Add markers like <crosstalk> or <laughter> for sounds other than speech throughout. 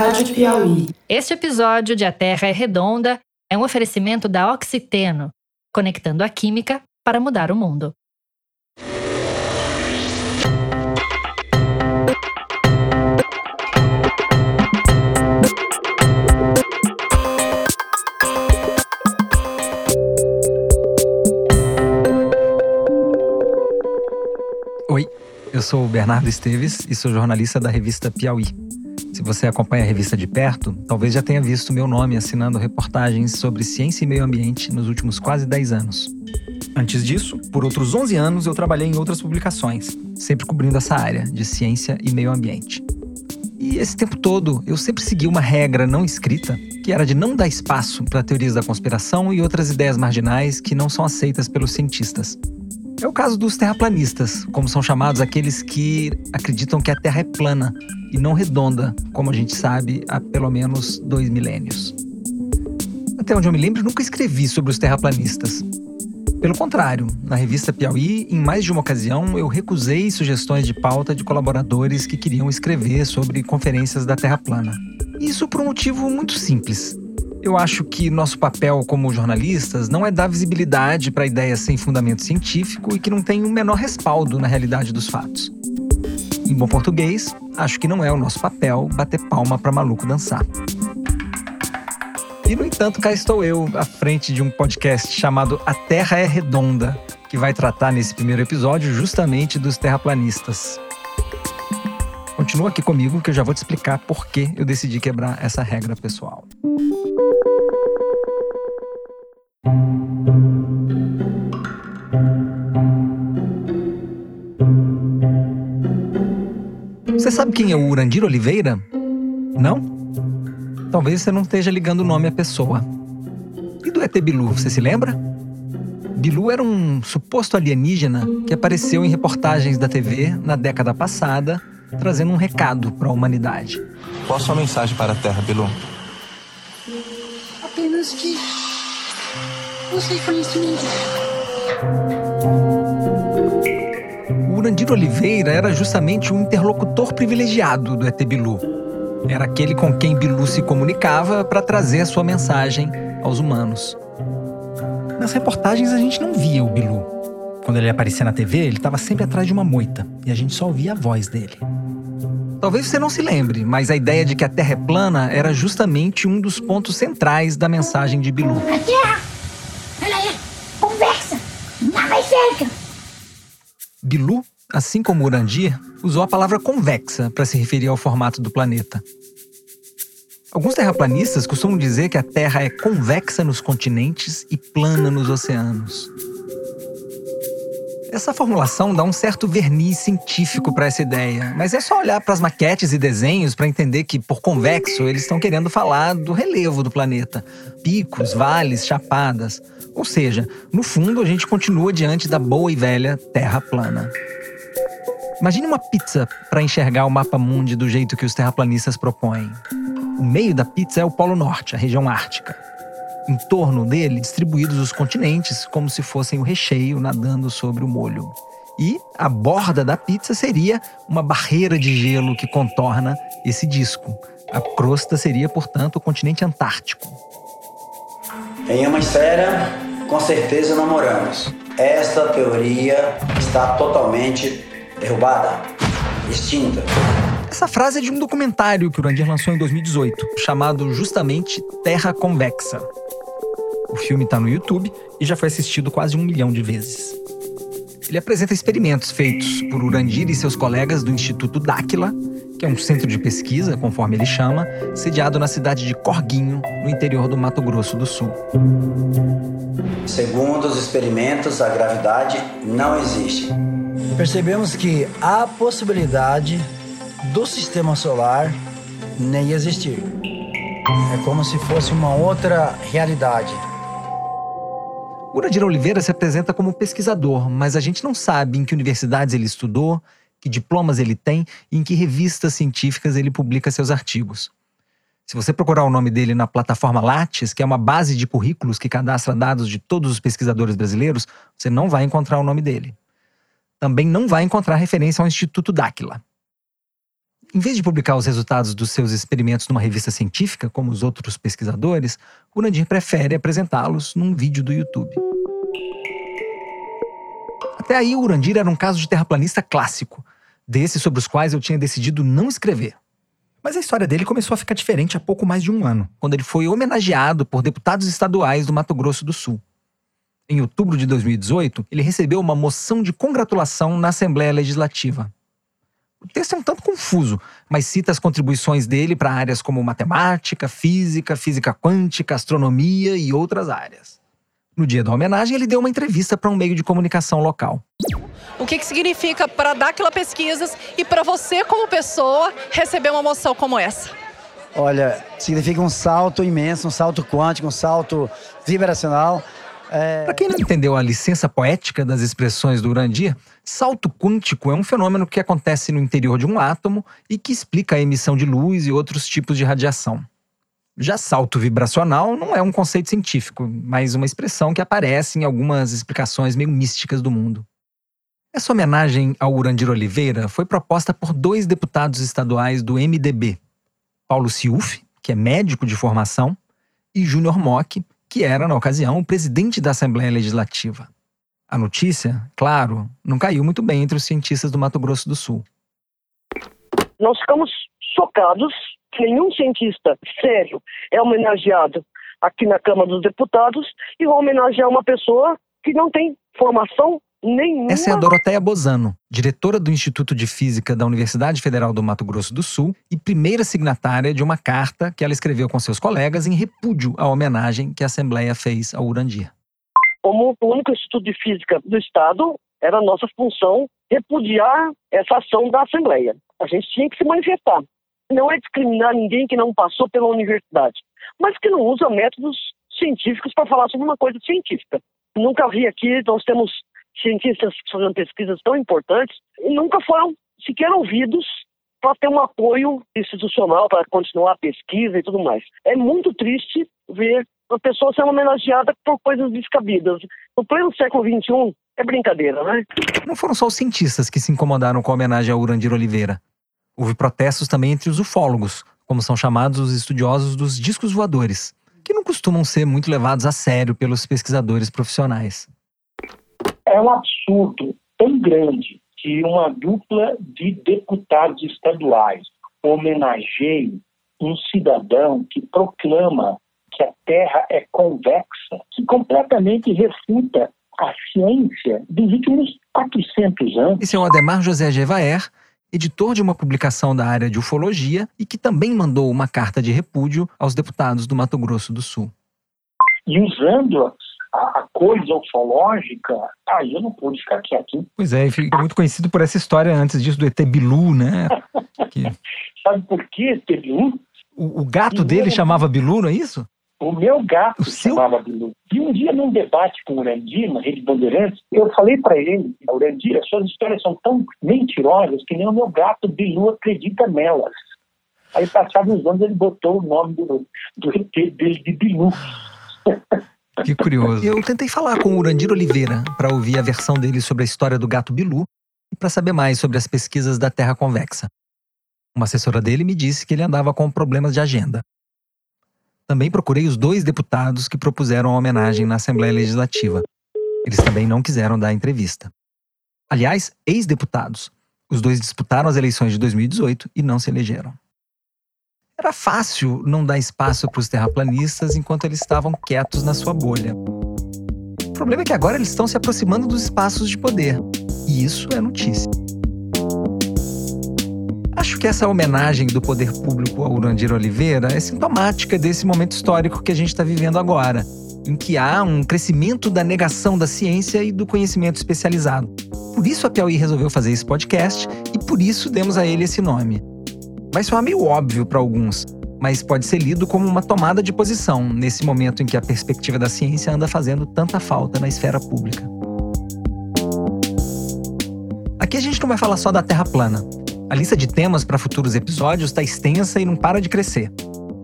Rádio Piauí. Este episódio de A Terra é Redonda é um oferecimento da Oxiteno, conectando a química para mudar o mundo. Oi, eu sou o Bernardo Esteves e sou jornalista da revista Piauí. Se você acompanha a revista de perto, talvez já tenha visto meu nome assinando reportagens sobre ciência e meio ambiente nos últimos quase 10 anos. Antes disso, por outros 11 anos eu trabalhei em outras publicações, sempre cobrindo essa área de ciência e meio ambiente. E esse tempo todo eu sempre segui uma regra não escrita, que era de não dar espaço para teorias da conspiração e outras ideias marginais que não são aceitas pelos cientistas. É o caso dos terraplanistas, como são chamados aqueles que acreditam que a Terra é plana e não redonda, como a gente sabe há pelo menos dois milênios. Até onde eu me lembro, nunca escrevi sobre os terraplanistas. Pelo contrário, na revista Piauí, em mais de uma ocasião, eu recusei sugestões de pauta de colaboradores que queriam escrever sobre conferências da Terra plana. Isso por um motivo muito simples. Eu acho que nosso papel como jornalistas não é dar visibilidade para ideias sem fundamento científico e que não têm o um menor respaldo na realidade dos fatos. Em bom português, acho que não é o nosso papel bater palma para maluco dançar. E no entanto, cá estou eu, à frente de um podcast chamado A Terra é Redonda, que vai tratar nesse primeiro episódio justamente dos terraplanistas. Continua aqui comigo que eu já vou te explicar por que eu decidi quebrar essa regra pessoal. Você sabe quem é o Urandir Oliveira? Não? Talvez você não esteja ligando o nome à pessoa. E do ET Bilu, você se lembra? Bilu era um suposto alienígena que apareceu em reportagens da TV na década passada, trazendo um recado para a humanidade. Qual a sua mensagem para a Terra, Bilu? Apenas que você conhecimento. O Urandir Oliveira era justamente o interlocutor privilegiado do ET Bilu. Era aquele com quem Bilu se comunicava para trazer a sua mensagem aos humanos. Nas reportagens a gente não via o Bilu. Quando ele aparecia na TV, ele estava sempre atrás de uma moita e a gente só ouvia a voz dele. Talvez você não se lembre, mas a ideia de que a Terra é plana era justamente um dos pontos centrais da mensagem de Bilu. A Terra, ela é convexa, nada é cerca. Bilu, assim como Urandir, usou a palavra convexa para se referir ao formato do planeta. Alguns terraplanistas costumam dizer que a Terra é convexa nos continentes e plana nos oceanos. Essa formulação dá um certo verniz científico para essa ideia, mas é só olhar para as maquetes e desenhos para entender que, por convexo, eles estão querendo falar do relevo do planeta: picos, vales, chapadas. Ou seja, no fundo, a gente continua diante da boa e velha Terra plana. Imagine uma pizza para enxergar o mapa mundi do jeito que os terraplanistas propõem. O meio da pizza é o Polo Norte, a região ártica em torno dele distribuídos os continentes como se fossem o recheio nadando sobre o molho. E a borda da pizza seria uma barreira de gelo que contorna esse disco. A crosta seria, portanto, o continente antártico. Em uma esfera, com certeza não moramos. Esta teoria está totalmente derrubada, extinta. Essa frase é de um documentário que o Urandir lançou em 2018, chamado justamente Terra Convexa. O filme está no YouTube e já foi assistido quase um milhão de vezes. Ele apresenta experimentos feitos por Urandir e seus colegas do Instituto Dáquila, que é um centro de pesquisa, conforme ele chama, sediado na cidade de Corguinho, no interior do Mato Grosso do Sul. Segundo os experimentos, a gravidade não existe. Percebemos que há possibilidade do sistema solar nem existir. É como se fosse uma outra realidade. Uradir Oliveira se apresenta como pesquisador, mas a gente não sabe em que universidades ele estudou, que diplomas ele tem e em que revistas científicas ele publica seus artigos. Se você procurar o nome dele na plataforma Lattes, que é uma base de currículos que cadastra dados de todos os pesquisadores brasileiros, você não vai encontrar o nome dele. Também não vai encontrar referência ao Instituto Dáquila. Em vez de publicar os resultados dos seus experimentos numa revista científica, como os outros pesquisadores, Urandir prefere apresentá-los num vídeo do YouTube. Até aí, o Urandir era um caso de terraplanista clássico, desses sobre os quais eu tinha decidido não escrever. Mas a história dele começou a ficar diferente há pouco mais de um ano, quando ele foi homenageado por deputados estaduais do Mato Grosso do Sul. Em outubro de 2018, ele recebeu uma moção de congratulação na Assembleia Legislativa. O texto é um tanto confuso, mas cita as contribuições dele para áreas como matemática, física, física quântica, astronomia e outras áreas. No dia da homenagem, ele deu uma entrevista para um meio de comunicação local. O que, que significa para Dáquila Pesquisas e para você, como pessoa, receber uma moção como essa? Olha, significa um salto imenso, um salto quântico, um salto vibracional. É... Para quem não entendeu a licença poética das expressões do Urandir, salto quântico é um fenômeno que acontece no interior de um átomo e que explica a emissão de luz e outros tipos de radiação. Já salto vibracional não é um conceito científico, mas uma expressão que aparece em algumas explicações meio místicas do mundo. Essa homenagem ao Urandir Oliveira foi proposta por dois deputados estaduais do MDB, Paulo Ciuf, que é médico de formação, e Júnior Mock, que era, na ocasião, o presidente da Assembleia Legislativa. A notícia, claro, não caiu muito bem entre os cientistas do Mato Grosso do Sul. Nós ficamos chocados que nenhum cientista sério é homenageado aqui na Câmara dos Deputados e vai homenagear uma pessoa que não tem formação nenhuma. Essa é a Doroteia Bozano, diretora do Instituto de Física da Universidade Federal do Mato Grosso do Sul e primeira signatária de uma carta que ela escreveu com seus colegas em repúdio à homenagem que a Assembleia fez ao Urandir. Como o único Instituto de Física do Estado, era nossa função repudiar essa ação da Assembleia. A gente tinha que se manifestar. Não é discriminar ninguém que não passou pela universidade, mas que não usa métodos científicos para falar sobre uma coisa científica. Nunca vi aqui, nós temos cientistas fazendo pesquisas tão importantes e nunca foram sequer ouvidos para ter um apoio institucional para continuar a pesquisa e tudo mais. É muito triste ver uma pessoa sendo homenageada por coisas descabidas. No pleno século XXI, é brincadeira, né? Não foram só os cientistas que se incomodaram com a homenagem ao Urandir Oliveira. Houve protestos também entre os ufólogos, como são chamados os estudiosos dos discos voadores, que não costumam ser muito levados a sério pelos pesquisadores profissionais é um absurdo tão grande que uma dupla de deputados estaduais homenageie um cidadão que proclama que a Terra é convexa, que completamente refuta a ciência dos últimos 400 anos. Esse é o Ademar José Gevaer, editor de uma publicação da área de ufologia e que também mandou uma carta de repúdio aos deputados do Mato Grosso do Sul. E usando a, coisa ufológica, aí eu não pude ficar quieto. Pois é, fica muito conhecido por essa história antes disso do ET Bilu, né? <laughs> que... Sabe por que ET Bilu? O, o gato dele chamava Bilu, não é isso? O meu gato o seu... chamava Bilu. E um dia, num debate com o Urandir, na Rede Bandeirantes, eu falei para ele, Urandir, as suas histórias são tão mentirosas que nem o meu gato Bilu acredita nelas. Aí, passados uns anos, ele botou o nome do, do ET dele de Bilu. <laughs> Que curioso. Eu tentei falar com o Urandir Oliveira para ouvir a versão dele sobre a história do gato Bilu e para saber mais sobre as pesquisas da Terra Convexa. Uma assessora dele me disse que ele andava com problemas de agenda. Também procurei os dois deputados que propuseram a homenagem na Assembleia Legislativa. Eles também não quiseram dar entrevista. Aliás, ex-deputados. Os dois disputaram as eleições de 2018 e não se elegeram. Era fácil não dar espaço para os terraplanistas enquanto eles estavam quietos na sua bolha. O problema é que agora eles estão se aproximando dos espaços de poder. E isso é notícia. Acho que essa homenagem do poder público ao Urandir Oliveira é sintomática desse momento histórico que a gente está vivendo agora, em que há um crescimento da negação da ciência e do conhecimento especializado. Por isso a Piauí resolveu fazer esse podcast e por isso demos a ele esse nome. Vai soar meio óbvio para alguns, mas pode ser lido como uma tomada de posição nesse momento em que a perspectiva da ciência anda fazendo tanta falta na esfera pública. Aqui a gente não vai falar só da Terra plana. A lista de temas para futuros episódios está extensa e não para de crescer.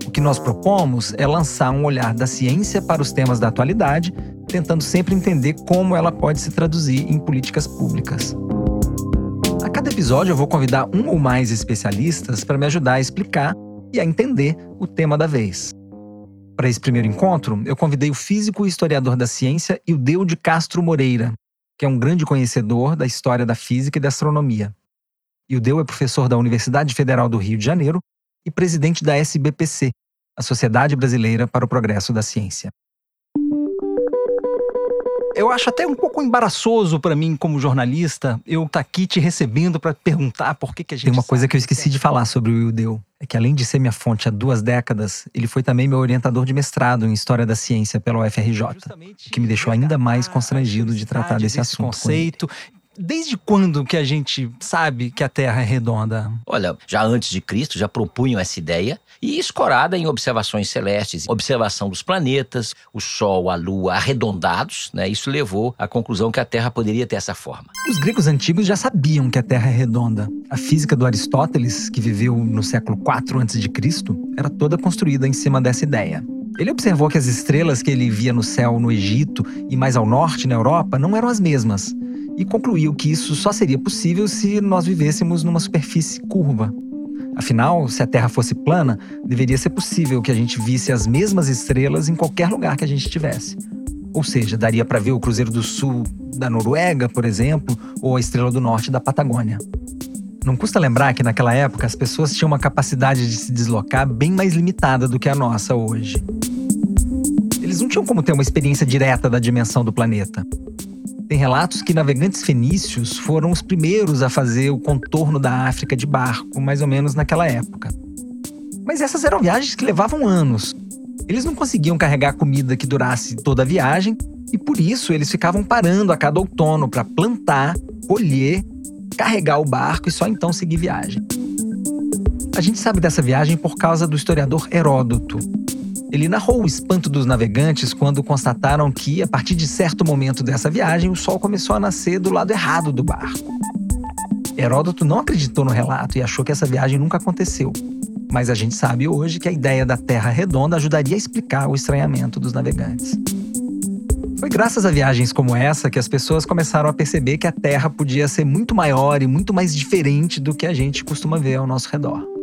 O que nós propomos é lançar um olhar da ciência para os temas da atualidade, tentando sempre entender como ela pode se traduzir em políticas públicas episódio eu vou convidar um ou mais especialistas para me ajudar a explicar e a entender o tema da vez. Para esse primeiro encontro, eu convidei o físico e historiador da ciência Ildeu de Castro Moreira, que é um grande conhecedor da história da física e da astronomia. Ildeu é professor da Universidade Federal do Rio de Janeiro e presidente da SBPC, a Sociedade Brasileira para o Progresso da Ciência eu acho até um pouco embaraçoso para mim, como jornalista, eu estar tá aqui te recebendo para perguntar por que, que a gente. Tem uma coisa que eu esqueci de falar sobre o Ildeu. É que além de ser minha fonte há duas décadas, ele foi também meu orientador de mestrado em História da Ciência pela UFRJ, que me deixou ainda mais constrangido de tratar desse assunto. Conceito Desde quando que a gente sabe que a Terra é redonda? Olha, já antes de Cristo já propunham essa ideia e escorada em observações celestes, observação dos planetas, o Sol, a Lua arredondados, né? Isso levou à conclusão que a Terra poderia ter essa forma. Os gregos antigos já sabiam que a Terra é redonda. A física do Aristóteles, que viveu no século 4 a.C., era toda construída em cima dessa ideia. Ele observou que as estrelas que ele via no céu no Egito e mais ao norte na Europa não eram as mesmas e concluiu que isso só seria possível se nós vivêssemos numa superfície curva. Afinal, se a Terra fosse plana, deveria ser possível que a gente visse as mesmas estrelas em qualquer lugar que a gente estivesse. Ou seja, daria para ver o Cruzeiro do Sul da Noruega, por exemplo, ou a Estrela do Norte da Patagônia. Não custa lembrar que naquela época as pessoas tinham uma capacidade de se deslocar bem mais limitada do que a nossa hoje. Eles não tinham como ter uma experiência direta da dimensão do planeta. Tem relatos que navegantes fenícios foram os primeiros a fazer o contorno da África de barco, mais ou menos naquela época. Mas essas eram viagens que levavam anos. Eles não conseguiam carregar comida que durasse toda a viagem e por isso eles ficavam parando a cada outono para plantar, colher, carregar o barco e só então seguir viagem. A gente sabe dessa viagem por causa do historiador Heródoto, ele narrou o espanto dos navegantes quando constataram que, a partir de certo momento dessa viagem, o sol começou a nascer do lado errado do barco. Heródoto não acreditou no relato e achou que essa viagem nunca aconteceu. Mas a gente sabe hoje que a ideia da Terra redonda ajudaria a explicar o estranhamento dos navegantes. Foi graças a viagens como essa que as pessoas começaram a perceber que a Terra podia ser muito maior e muito mais diferente do que a gente costuma ver ao nosso redor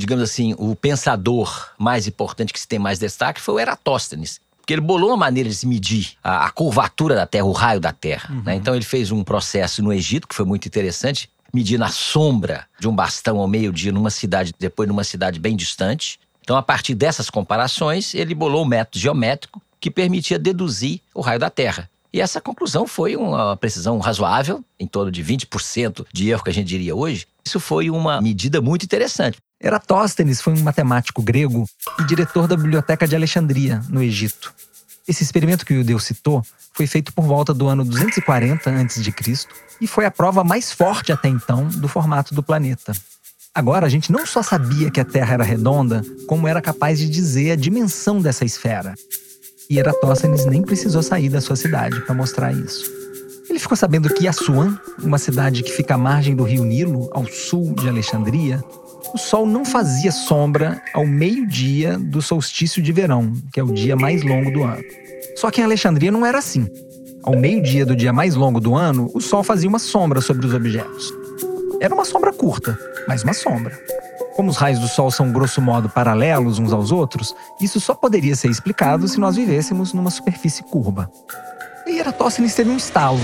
digamos assim, o pensador mais importante que se tem mais destaque foi o Eratóstenes. Porque ele bolou uma maneira de se medir a, a curvatura da Terra, o raio da Terra. Uhum. Né? Então ele fez um processo no Egito que foi muito interessante, medindo a sombra de um bastão ao meio-dia numa cidade, depois numa cidade bem distante. Então, a partir dessas comparações, ele bolou um método geométrico que permitia deduzir o raio da Terra. E essa conclusão foi uma precisão razoável, em torno de 20% de erro que a gente diria hoje. Isso foi uma medida muito interessante. Eratóstenes foi um matemático grego e diretor da Biblioteca de Alexandria, no Egito. Esse experimento que o Judeu citou foi feito por volta do ano 240 a.C. e foi a prova mais forte até então do formato do planeta. Agora, a gente não só sabia que a Terra era redonda, como era capaz de dizer a dimensão dessa esfera. E Eratóstenes nem precisou sair da sua cidade para mostrar isso. Ele ficou sabendo que Assuan, uma cidade que fica à margem do rio Nilo, ao sul de Alexandria, o sol não fazia sombra ao meio-dia do solstício de verão, que é o dia mais longo do ano. Só que em Alexandria não era assim. Ao meio-dia do dia mais longo do ano, o sol fazia uma sombra sobre os objetos. Era uma sombra curta, mas uma sombra. Como os raios do sol são grosso modo paralelos uns aos outros, isso só poderia ser explicado se nós vivêssemos numa superfície curva. E Eratóstenes teve um estalo.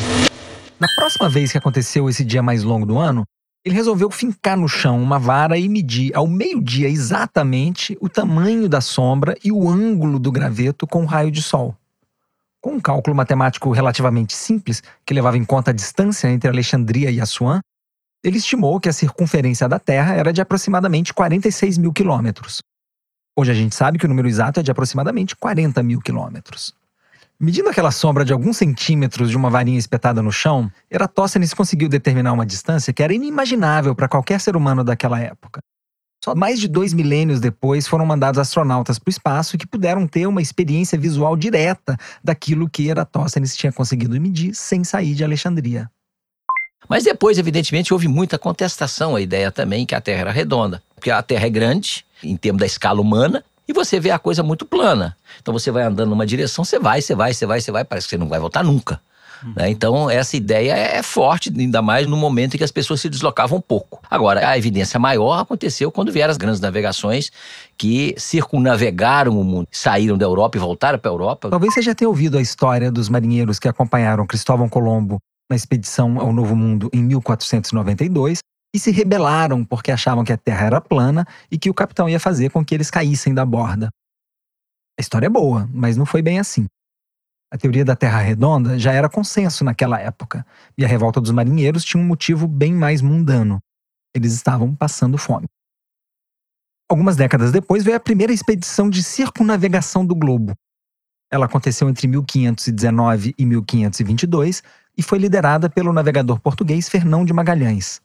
Na próxima vez que aconteceu esse dia mais longo do ano, ele resolveu fincar no chão uma vara e medir ao meio-dia exatamente o tamanho da sombra e o ângulo do graveto com o raio de sol. Com um cálculo matemático relativamente simples, que levava em conta a distância entre Alexandria e Assuã, ele estimou que a circunferência da Terra era de aproximadamente 46 mil quilômetros. Hoje a gente sabe que o número exato é de aproximadamente 40 mil quilômetros. Medindo aquela sombra de alguns centímetros de uma varinha espetada no chão, Eratóstenes conseguiu determinar uma distância que era inimaginável para qualquer ser humano daquela época. Só mais de dois milênios depois foram mandados astronautas para o espaço que puderam ter uma experiência visual direta daquilo que Eratóstenes tinha conseguido medir sem sair de Alexandria. Mas depois, evidentemente, houve muita contestação à ideia também que a Terra era redonda. Porque a Terra é grande, em termos da escala humana, e você vê a coisa muito plana. Então você vai andando numa direção, você vai, você vai, você vai, você vai, parece que você não vai voltar nunca. Né? Então, essa ideia é forte, ainda mais no momento em que as pessoas se deslocavam pouco. Agora, a evidência maior aconteceu quando vieram as grandes navegações que circunnavegaram o mundo, saíram da Europa e voltaram para a Europa. Talvez você já tenha ouvido a história dos marinheiros que acompanharam Cristóvão Colombo na expedição ao Novo Mundo em 1492 e se rebelaram porque achavam que a Terra era plana e que o capitão ia fazer com que eles caíssem da borda. A história é boa, mas não foi bem assim. A teoria da Terra redonda já era consenso naquela época, e a revolta dos marinheiros tinha um motivo bem mais mundano. Eles estavam passando fome. Algumas décadas depois veio a primeira expedição de circunnavegação do globo. Ela aconteceu entre 1519 e 1522 e foi liderada pelo navegador português Fernão de Magalhães.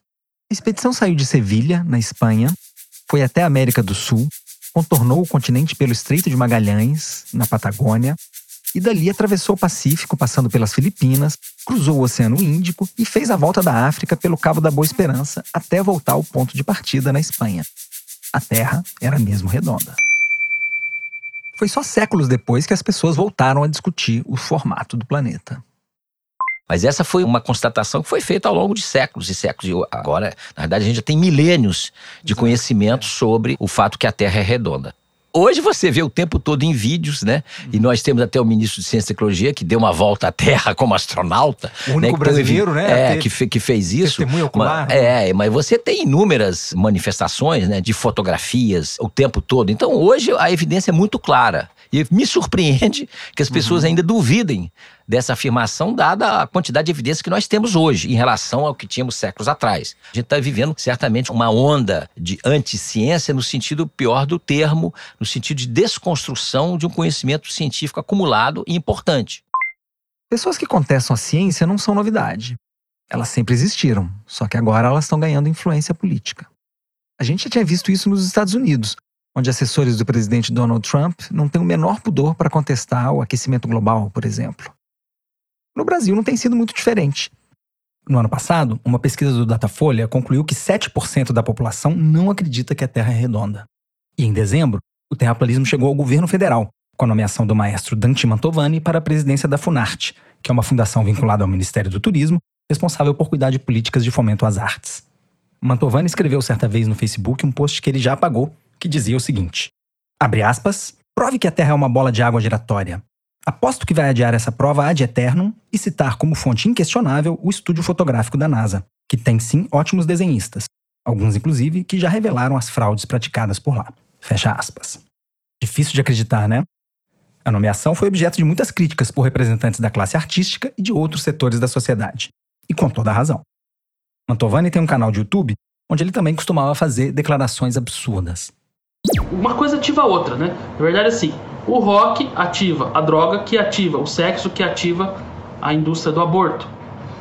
A expedição saiu de Sevilha, na Espanha, foi até a América do Sul, contornou o continente pelo Estreito de Magalhães, na Patagônia, e dali atravessou o Pacífico, passando pelas Filipinas, cruzou o Oceano Índico e fez a volta da África pelo Cabo da Boa Esperança até voltar ao ponto de partida na Espanha. A Terra era mesmo redonda. Foi só séculos depois que as pessoas voltaram a discutir o formato do planeta. Mas essa foi uma constatação que foi feita ao longo de séculos e séculos. E agora, na verdade, a gente já tem milênios de conhecimento sobre o fato que a Terra é redonda. Hoje você vê o tempo todo em vídeos, né? E nós temos até o ministro de Ciência e Tecnologia que deu uma volta à Terra <laughs> como astronauta. O único né? brasileiro, né? É, que, fe, que fez isso. Testemunha ocular. Mas, é, mas você tem inúmeras manifestações, né? De fotografias o tempo todo. Então hoje a evidência é muito clara. E me surpreende que as pessoas uhum. ainda duvidem dessa afirmação, dada a quantidade de evidência que nós temos hoje em relação ao que tínhamos séculos atrás. A gente está vivendo certamente uma onda de anti-ciência no sentido pior do termo, no sentido de desconstrução de um conhecimento científico acumulado e importante. Pessoas que contestam a ciência não são novidade. Elas sempre existiram, só que agora elas estão ganhando influência política. A gente já tinha visto isso nos Estados Unidos, onde assessores do presidente Donald Trump não têm o menor pudor para contestar o aquecimento global, por exemplo. No Brasil não tem sido muito diferente. No ano passado, uma pesquisa do Datafolha concluiu que 7% da população não acredita que a Terra é redonda. E em dezembro, o terraplanismo chegou ao governo federal, com a nomeação do maestro Dante Mantovani para a presidência da Funarte, que é uma fundação vinculada ao Ministério do Turismo, responsável por cuidar de políticas de fomento às artes. Mantovani escreveu certa vez no Facebook um post que ele já apagou, que dizia o seguinte: abre aspas, prove que a Terra é uma bola de água giratória. Aposto que vai adiar essa prova ad eternum e citar como fonte inquestionável o estúdio fotográfico da NASA, que tem sim ótimos desenhistas, alguns inclusive que já revelaram as fraudes praticadas por lá. Fecha aspas. Difícil de acreditar, né? A nomeação foi objeto de muitas críticas por representantes da classe artística e de outros setores da sociedade. E com toda a razão. Mantovani tem um canal de YouTube onde ele também costumava fazer declarações absurdas. Uma coisa ativa a outra, né? Na verdade, assim, o rock ativa a droga, que ativa o sexo, que ativa a indústria do aborto.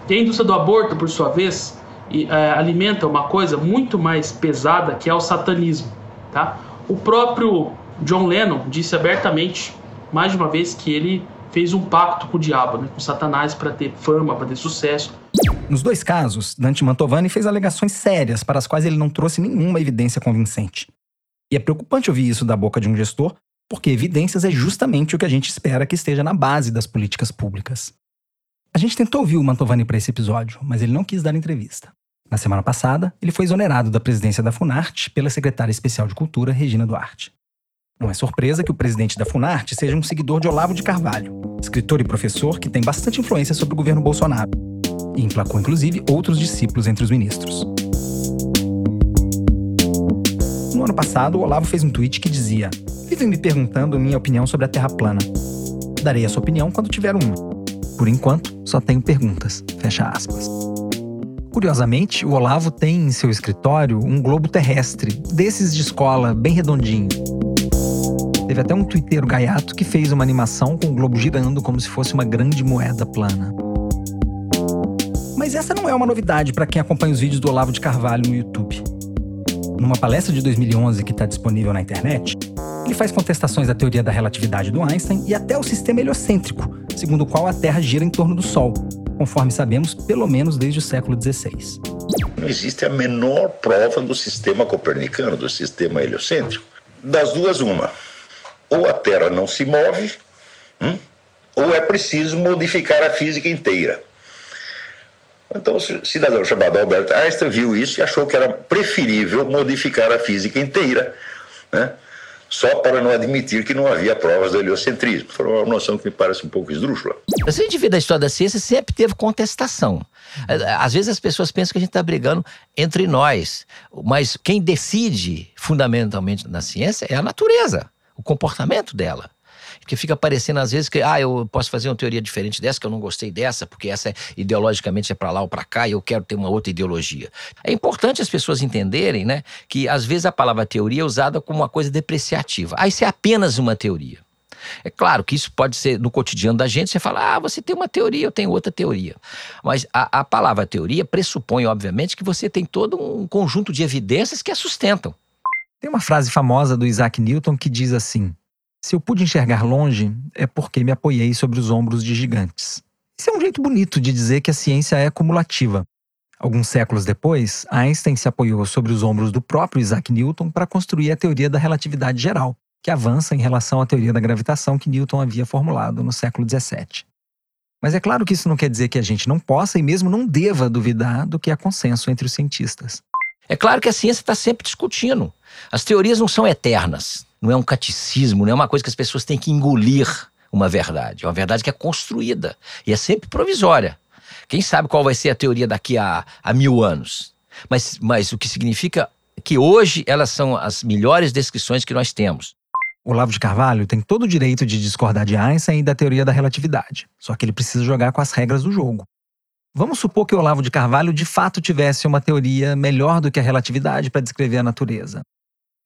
E a indústria do aborto, por sua vez, é, alimenta uma coisa muito mais pesada, que é o satanismo, tá? O próprio John Lennon disse abertamente, mais de uma vez, que ele fez um pacto com o diabo, né, com Satanás, para ter fama, para ter sucesso. Nos dois casos, Dante Mantovani fez alegações sérias para as quais ele não trouxe nenhuma evidência convincente. E é preocupante ouvir isso da boca de um gestor, porque evidências é justamente o que a gente espera que esteja na base das políticas públicas. A gente tentou ouvir o Mantovani para esse episódio, mas ele não quis dar entrevista. Na semana passada, ele foi exonerado da presidência da Funarte pela secretária especial de Cultura, Regina Duarte. Não é surpresa que o presidente da Funarte seja um seguidor de Olavo de Carvalho, escritor e professor que tem bastante influência sobre o governo Bolsonaro, e emplacou inclusive outros discípulos entre os ministros. No ano passado, o Olavo fez um tweet que dizia: Vivem me perguntando minha opinião sobre a Terra plana. Darei a sua opinião quando tiver uma. Por enquanto, só tenho perguntas. Fecha aspas. Curiosamente, o Olavo tem em seu escritório um globo terrestre, desses de escola, bem redondinho. Teve até um twitteiro gaiato que fez uma animação com o globo girando como se fosse uma grande moeda plana. Mas essa não é uma novidade para quem acompanha os vídeos do Olavo de Carvalho no YouTube. Numa palestra de 2011 que está disponível na internet, ele faz contestações à teoria da relatividade do Einstein e até ao sistema heliocêntrico, segundo o qual a Terra gira em torno do Sol, conforme sabemos pelo menos desde o século XVI. Não existe a menor prova do sistema copernicano, do sistema heliocêntrico. Das duas, uma. Ou a Terra não se move, hum, ou é preciso modificar a física inteira. Então, o cidadão chamado Albert Einstein viu isso e achou que era preferível modificar a física inteira, né? só para não admitir que não havia provas do heliocentrismo. Foi uma noção que me parece um pouco esdrúxula. Se a gente vê da história da ciência, sempre teve contestação. Às vezes as pessoas pensam que a gente está brigando entre nós, mas quem decide fundamentalmente na ciência é a natureza, o comportamento dela. Porque fica parecendo às vezes que, ah, eu posso fazer uma teoria diferente dessa, que eu não gostei dessa, porque essa é, ideologicamente é para lá ou para cá e eu quero ter uma outra ideologia. É importante as pessoas entenderem, né, que às vezes a palavra teoria é usada como uma coisa depreciativa. Ah, isso é apenas uma teoria. É claro que isso pode ser no cotidiano da gente, você fala, ah, você tem uma teoria, eu tenho outra teoria. Mas a, a palavra teoria pressupõe, obviamente, que você tem todo um conjunto de evidências que a sustentam. Tem uma frase famosa do Isaac Newton que diz assim: Se eu pude enxergar longe, é porque me apoiei sobre os ombros de gigantes. Isso é um jeito bonito de dizer que a ciência é cumulativa. Alguns séculos depois, Einstein se apoiou sobre os ombros do próprio Isaac Newton para construir a teoria da relatividade geral, que avança em relação à teoria da gravitação que Newton havia formulado no século XVII. Mas é claro que isso não quer dizer que a gente não possa e mesmo não deva duvidar do que há consenso entre os cientistas. É claro que a ciência está sempre discutindo. As teorias não são eternas. Não é um catecismo, não é uma coisa que as pessoas têm que engolir uma verdade. É uma verdade que é construída e é sempre provisória. Quem sabe qual vai ser a teoria daqui a, a mil anos? Mas, mas o que significa que hoje elas são as melhores descrições que nós temos. Olavo de Carvalho tem todo o direito de discordar de Einstein e da teoria da relatividade, só que ele precisa jogar com as regras do jogo. Vamos supor que Olavo de Carvalho de fato tivesse uma teoria melhor do que a relatividade para descrever a natureza.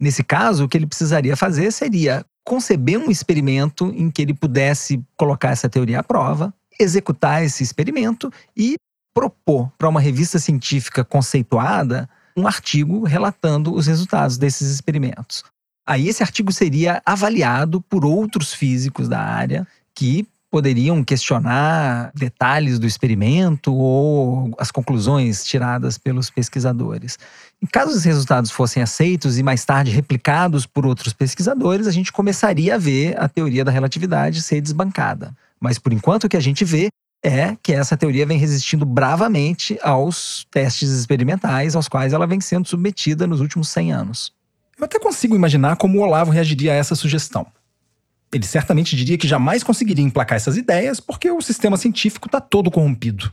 Nesse caso, o que ele precisaria fazer seria conceber um experimento em que ele pudesse colocar essa teoria à prova, executar esse experimento e propor para uma revista científica conceituada um artigo relatando os resultados desses experimentos. Aí esse artigo seria avaliado por outros físicos da área que poderiam questionar detalhes do experimento ou as conclusões tiradas pelos pesquisadores. Em caso os resultados fossem aceitos e mais tarde replicados por outros pesquisadores, a gente começaria a ver a teoria da relatividade ser desbancada. Mas por enquanto o que a gente vê é que essa teoria vem resistindo bravamente aos testes experimentais aos quais ela vem sendo submetida nos últimos 100 anos. Eu até consigo imaginar como o Olavo reagiria a essa sugestão. Ele certamente diria que jamais conseguiria emplacar essas ideias porque o sistema científico está todo corrompido.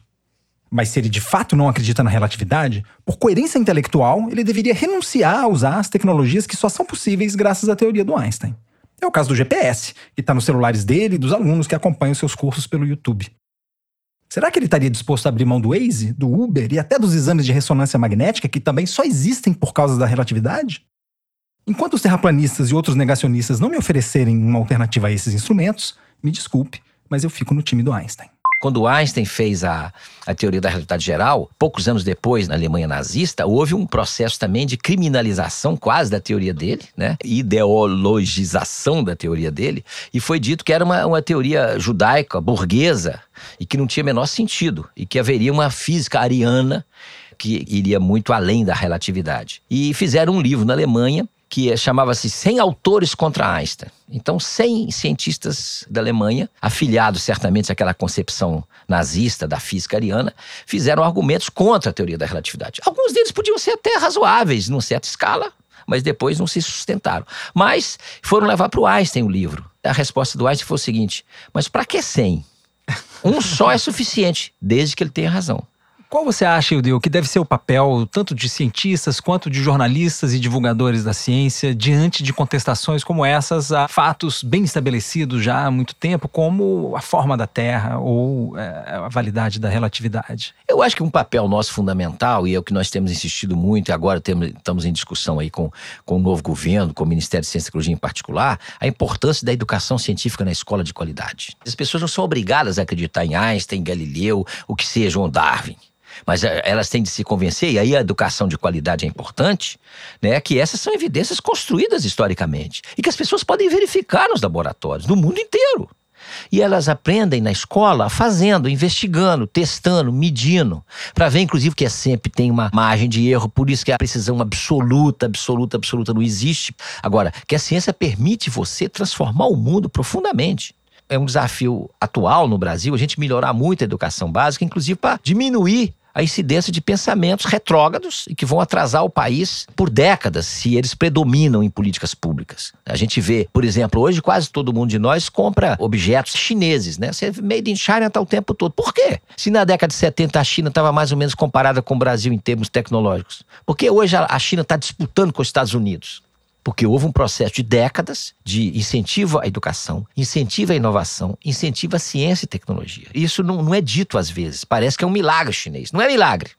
Mas se ele de fato não acredita na relatividade, por coerência intelectual, ele deveria renunciar a usar as tecnologias que só são possíveis graças à teoria do Einstein. É o caso do GPS, que está nos celulares dele e dos alunos que acompanham seus cursos pelo YouTube. Será que ele estaria disposto a abrir mão do Waze, do Uber e até dos exames de ressonância magnética que também só existem por causa da relatividade? Enquanto os terraplanistas e outros negacionistas não me oferecerem uma alternativa a esses instrumentos, me desculpe, mas eu fico no time do Einstein. Quando Einstein fez a, a teoria da realidade geral, poucos anos depois, na Alemanha nazista, houve um processo também de criminalização quase da teoria dele, né? ideologização da teoria dele, e foi dito que era uma, uma teoria judaica, burguesa, e que não tinha menor sentido, e que haveria uma física ariana que iria muito além da relatividade. E fizeram um livro na Alemanha que chamava-se 100 autores contra Einstein. Então, 100 cientistas da Alemanha, afiliados certamente àquela concepção nazista da física ariana, fizeram argumentos contra a teoria da relatividade. Alguns deles podiam ser até razoáveis, numa certa escala, mas depois não se sustentaram. Mas foram levar para o Einstein o livro. A resposta do Einstein foi o seguinte: mas para que 100? Um só é suficiente, desde que ele tenha razão. Qual você acha, Ildeu, que deve ser o papel tanto de cientistas quanto de jornalistas e divulgadores da ciência diante de contestações como essas a fatos bem estabelecidos já há muito tempo, como a forma da Terra ou é, a validade da relatividade? Eu acho que um papel nosso fundamental, e é o que nós temos insistido muito, e agora temos, estamos em discussão aí com, com o novo governo, com o Ministério de Ciência e Tecnologia em particular, a importância da educação científica na escola de qualidade. As pessoas não são obrigadas a acreditar em Einstein, Galileu, o que seja, ou Darwin. Mas eh, elas têm de se convencer, e aí a educação de qualidade é importante, né, que essas são evidências construídas historicamente e que as pessoas podem verificar nos laboratórios, no mundo inteiro. E elas aprendem na escola fazendo, investigando, testando, medindo, para ver, inclusive, que é sempre tem uma margem de erro, por isso que a precisão absoluta, absoluta, absoluta não existe. Agora, que a ciência permite você transformar o mundo profundamente. é um desafio atual no Brasil a gente melhorar muito a educação básica, inclusive para diminuir a incidência de pensamentos retrógrados e que vão atrasar o país por décadas se eles predominam em políticas públicas. A gente vê, por exemplo, hoje quase todo mundo de nós compra objetos chineses, né? Você made in China tá o tempo todo. Por quê? Se na década de 70 a China estava mais ou menos comparada com o Brasil em termos tecnológicos. Porque hoje a China está disputando com os Estados Unidos? Porque houve um processo de décadas de incentivo à educação, incentivo à inovação, incentivo à ciência e tecnologia. Isso não, não é dito às vezes. Parece que é um milagre chinês. Não é milagre.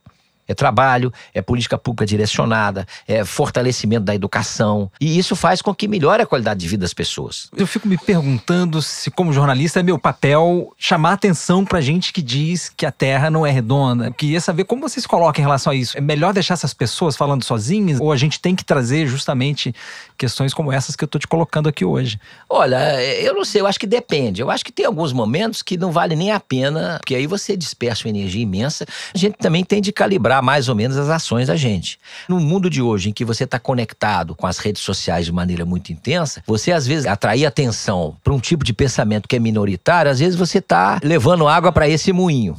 É trabalho, é política pública direcionada, é fortalecimento da educação. E isso faz com que melhore a qualidade de vida das pessoas. Eu fico me perguntando se, como jornalista, é meu papel chamar atenção pra gente que diz que a Terra não é redonda. Eu queria saber como você se coloca em relação a isso. É melhor deixar essas pessoas falando sozinhas ou a gente tem que trazer justamente questões como essas que eu tô te colocando aqui hoje? Olha, eu não sei, eu acho que depende. Eu acho que tem alguns momentos que não vale nem a pena, porque aí você dispersa uma energia imensa. A gente também tem de calibrar mais ou menos as ações da gente. No mundo de hoje, em que você está conectado com as redes sociais de maneira muito intensa, você às vezes atrair atenção para um tipo de pensamento que é minoritário, às vezes você está levando água para esse moinho.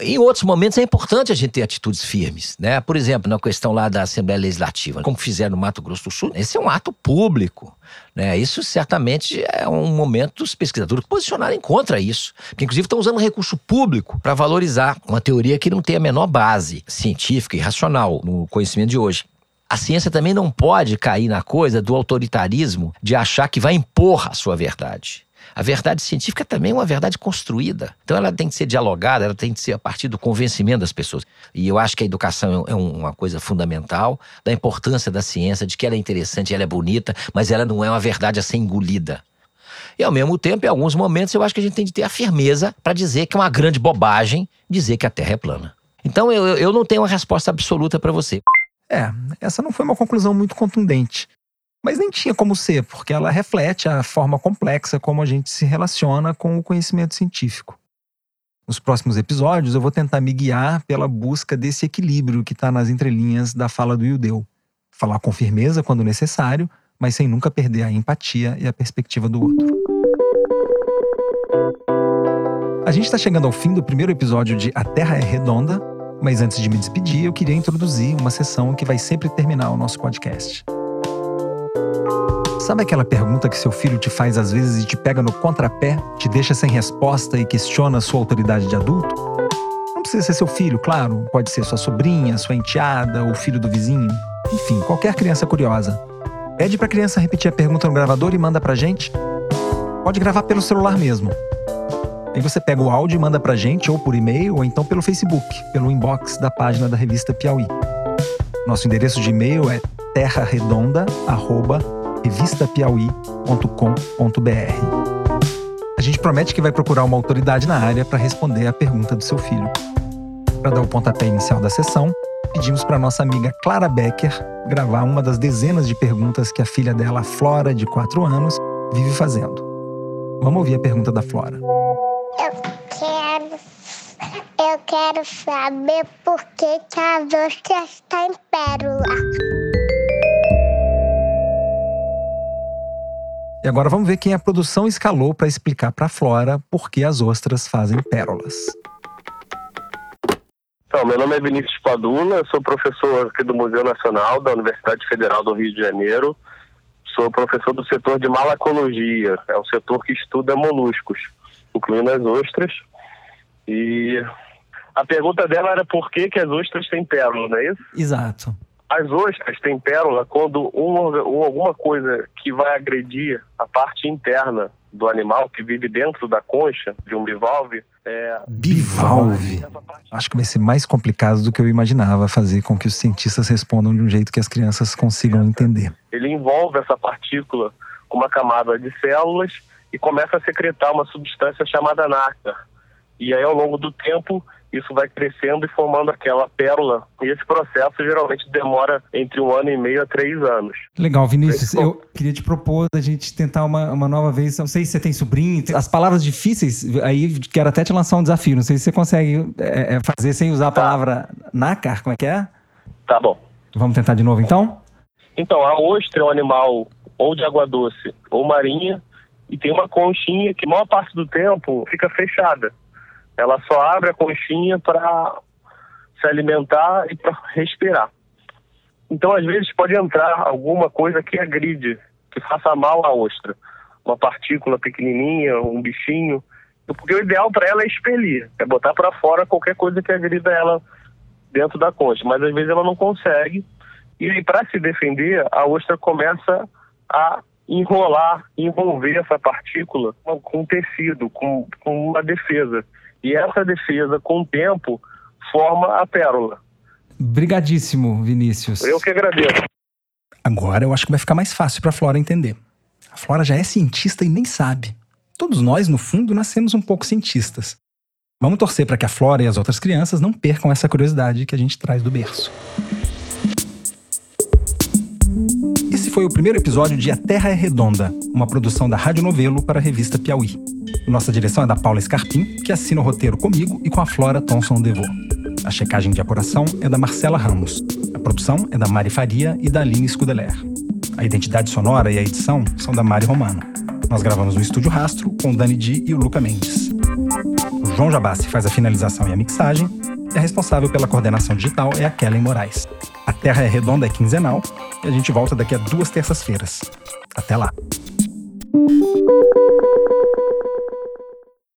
Em outros momentos é importante a gente ter atitudes firmes, né? Por exemplo, na questão lá da Assembleia Legislativa, como fizeram no Mato Grosso do Sul, esse é um ato público, né? Isso certamente é um momento dos pesquisadores posicionarem contra isso, porque inclusive estão usando recurso público para valorizar uma teoria que não tem a menor base científica e racional no conhecimento de hoje. A ciência também não pode cair na coisa do autoritarismo de achar que vai impor a sua verdade. A verdade científica também é uma verdade construída. Então ela tem que ser dialogada, ela tem que ser a partir do convencimento das pessoas. E eu acho que a educação é uma coisa fundamental, da importância da ciência, de que ela é interessante, ela é bonita, mas ela não é uma verdade a ser engolida. E ao mesmo tempo, em alguns momentos, eu acho que a gente tem de ter a firmeza para dizer que é uma grande bobagem dizer que a Terra é plana. Então eu, eu não tenho uma resposta absoluta para você. É, essa não foi uma conclusão muito contundente. Mas nem tinha como ser, porque ela reflete a forma complexa como a gente se relaciona com o conhecimento científico. Nos próximos episódios, eu vou tentar me guiar pela busca desse equilíbrio que está nas entrelinhas da fala do Yudeu. Falar com firmeza quando necessário, mas sem nunca perder a empatia e a perspectiva do outro. A gente está chegando ao fim do primeiro episódio de A Terra é Redonda, mas antes de me despedir, eu queria introduzir uma sessão que vai sempre terminar o nosso podcast. Sabe aquela pergunta que seu filho te faz às vezes e te pega no contrapé, te deixa sem resposta e questiona sua autoridade de adulto? Não precisa ser seu filho, claro, pode ser sua sobrinha, sua enteada ou filho do vizinho. Enfim, qualquer criança curiosa. Pede para a criança repetir a pergunta no gravador e manda pra gente. Pode gravar pelo celular mesmo. Aí você pega o áudio e manda pra gente ou por e-mail ou então pelo Facebook, pelo inbox da página da revista Piauí. Nosso endereço de e-mail é terraredonda@ revistapiauí.com.br. A gente promete que vai procurar uma autoridade na área para responder a pergunta do seu filho. Para dar o pontapé inicial da sessão, pedimos para nossa amiga Clara Becker gravar uma das dezenas de perguntas que a filha dela, Flora, de 4 anos, vive fazendo. Vamos ouvir a pergunta da Flora. Eu quero, eu quero saber por que, que as ostras têm pérola. E agora vamos ver quem a produção escalou para explicar para a Flora por que as ostras fazem pérolas. Então, meu nome é Vinícius Padula, sou professor aqui do Museu Nacional da Universidade Federal do Rio de Janeiro. Sou professor do setor de malacologia, é um setor que estuda moluscos, incluindo as ostras. E a pergunta dela era por que, que as ostras têm pérola, não é isso? Exato. As ostras têm pérola quando um, alguma coisa que vai agredir a parte interna do animal que vive dentro da concha de um bivalve. É... Bivalve? Acho que vai ser mais complicado do que eu imaginava fazer com que os cientistas respondam de um jeito que as crianças consigam entender. Ele envolve essa partícula com uma camada de células e começa a secretar uma substância chamada nácar. E aí, ao longo do tempo, isso vai crescendo e formando aquela pérola. E esse processo geralmente demora entre um ano e meio a três anos. Legal, Vinícius. Eu queria te propor a gente tentar uma, uma nova vez. Não sei se você tem sobrinho. As palavras difíceis, aí quero até te lançar um desafio. Não sei se você consegue é, é fazer sem usar a tá. palavra nácar. Como é que é? Tá bom. Vamos tentar de novo então? Então, a ostra é um animal ou de água doce ou marinha e tem uma conchinha que a maior parte do tempo fica fechada. Ela só abre a conchinha para se alimentar e para respirar. Então, às vezes, pode entrar alguma coisa que agride, que faça mal à ostra. Uma partícula pequenininha, um bichinho. Porque o ideal para ela é expelir, é botar para fora qualquer coisa que agrida ela dentro da concha. Mas às vezes ela não consegue. E aí, para se defender, a ostra começa a enrolar, envolver essa partícula com tecido, com, com uma defesa. E essa defesa, com o tempo, forma a pérola. Brigadíssimo, Vinícius. Eu que agradeço. Agora eu acho que vai ficar mais fácil para a Flora entender. A Flora já é cientista e nem sabe. Todos nós, no fundo, nascemos um pouco cientistas. Vamos torcer para que a Flora e as outras crianças não percam essa curiosidade que a gente traz do berço. Esse foi o primeiro episódio de A Terra é Redonda, uma produção da Rádio Novelo para a revista Piauí. Nossa direção é da Paula Scarpim, que assina o roteiro comigo e com a Flora Thomson Devô. A checagem de apuração é da Marcela Ramos. A produção é da Mari Faria e da Aline Scudeler. A identidade sonora e a edição são da Mari Romano. Nós gravamos no Estúdio Rastro com Dani Di e o Luca Mendes. O João Jabassi faz a finalização e a mixagem, e a responsável pela coordenação digital é a Kellen Moraes. A Terra é Redonda é quinzenal e a gente volta daqui a duas terças-feiras. Até lá!